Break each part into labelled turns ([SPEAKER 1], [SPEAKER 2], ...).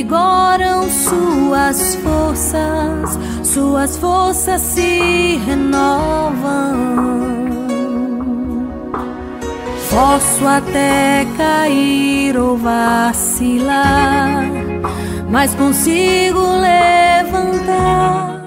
[SPEAKER 1] revigoram suas forças, suas forças se renovam. Posso até cair ou vacilar, mas consigo levantar.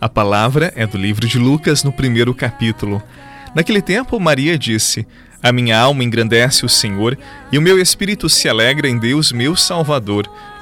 [SPEAKER 2] A palavra é do livro de Lucas, no primeiro capítulo. Naquele tempo, Maria disse: A minha alma engrandece o Senhor, e o meu espírito se alegra em Deus, meu Salvador,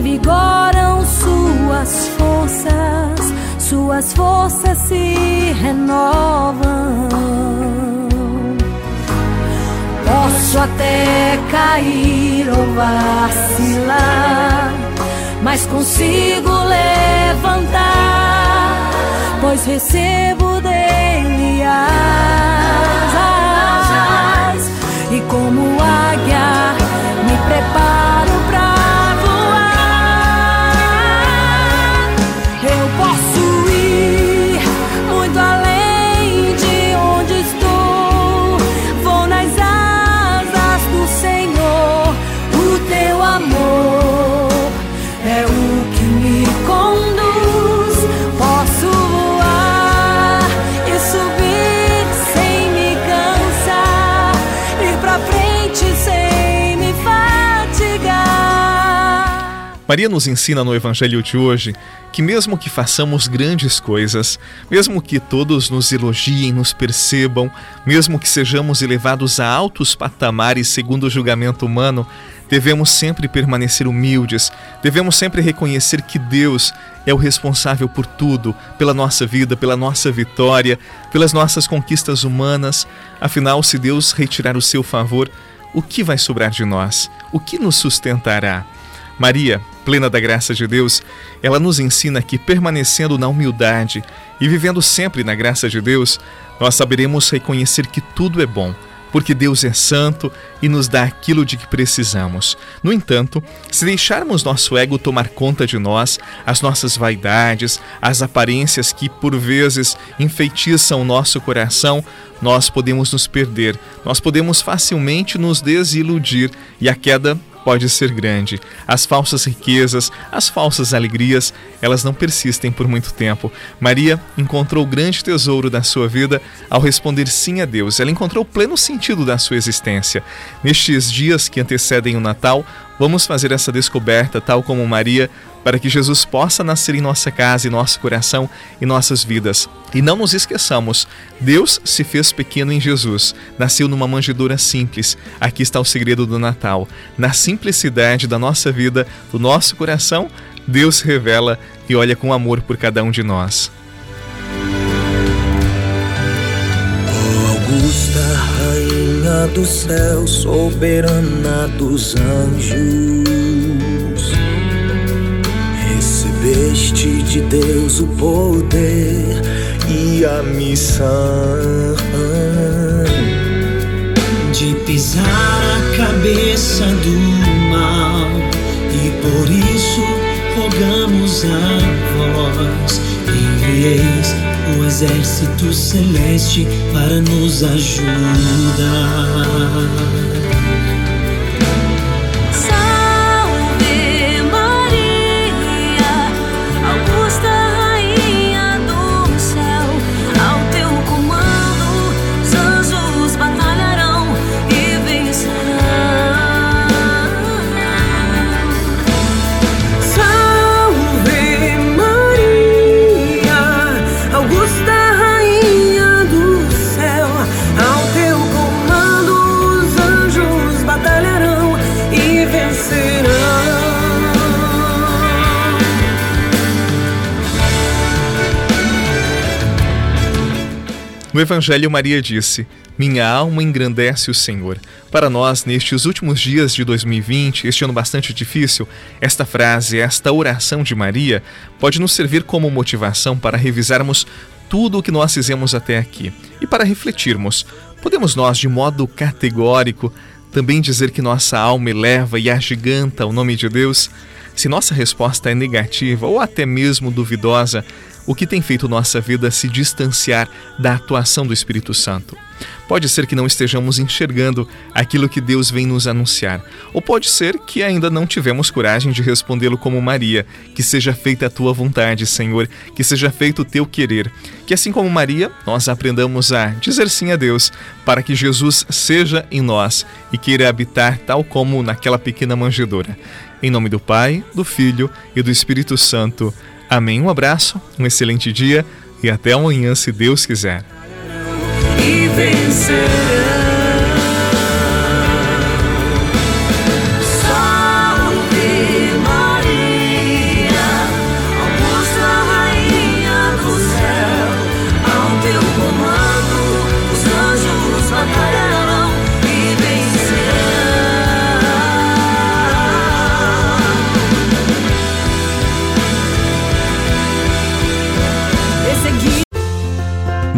[SPEAKER 1] Revigoram suas forças, suas forças se renovam. Posso até cair ou vacilar, mas consigo levantar, pois recebo dele asas e como águia
[SPEAKER 2] Maria nos ensina no Evangelho de hoje que, mesmo que façamos grandes coisas, mesmo que todos nos elogiem, nos percebam, mesmo que sejamos elevados a altos patamares segundo o julgamento humano, devemos sempre permanecer humildes, devemos sempre reconhecer que Deus é o responsável por tudo, pela nossa vida, pela nossa vitória, pelas nossas conquistas humanas. Afinal, se Deus retirar o seu favor, o que vai sobrar de nós? O que nos sustentará? Maria, plena da graça de Deus, ela nos ensina que permanecendo na humildade e vivendo sempre na graça de Deus, nós saberemos reconhecer que tudo é bom, porque Deus é santo e nos dá aquilo de que precisamos. No entanto, se deixarmos nosso ego tomar conta de nós, as nossas vaidades, as aparências que por vezes enfeitiçam o nosso coração, nós podemos nos perder, nós podemos facilmente nos desiludir e a queda pode ser grande. As falsas riquezas, as falsas alegrias, elas não persistem por muito tempo. Maria encontrou o grande tesouro da sua vida ao responder sim a Deus. Ela encontrou o pleno sentido da sua existência. Nestes dias que antecedem o Natal, vamos fazer essa descoberta, tal como Maria, para que Jesus possa nascer em nossa casa, em nosso coração e nossas vidas. E não nos esqueçamos, Deus se fez pequeno em Jesus, nasceu numa manjedoura simples. Aqui está o segredo do Natal. Na simplicidade da nossa vida, do nosso coração, Deus se revela e olha com amor por cada um de nós.
[SPEAKER 3] Augusta, Rainha do céu, soberana dos anjos de Deus o poder e a missão
[SPEAKER 4] de pisar a cabeça do mal, e por isso rogamos a vós. Envieis o exército celeste para nos ajudar.
[SPEAKER 2] No Evangelho, Maria disse: Minha alma engrandece o Senhor. Para nós, nestes últimos dias de 2020, este ano bastante difícil, esta frase, esta oração de Maria, pode nos servir como motivação para revisarmos tudo o que nós fizemos até aqui e para refletirmos. Podemos nós, de modo categórico, também dizer que nossa alma eleva e agiganta o nome de Deus? Se nossa resposta é negativa ou até mesmo duvidosa, o que tem feito nossa vida se distanciar da atuação do Espírito Santo? Pode ser que não estejamos enxergando aquilo que Deus vem nos anunciar, ou pode ser que ainda não tivemos coragem de respondê-lo como Maria: Que seja feita a tua vontade, Senhor, que seja feito o teu querer. Que assim como Maria, nós aprendamos a dizer sim a Deus, para que Jesus seja em nós e queira habitar tal como naquela pequena manjedoura. Em nome do Pai, do Filho e do Espírito Santo. Amém. Um abraço, um excelente dia e até amanhã, se Deus quiser.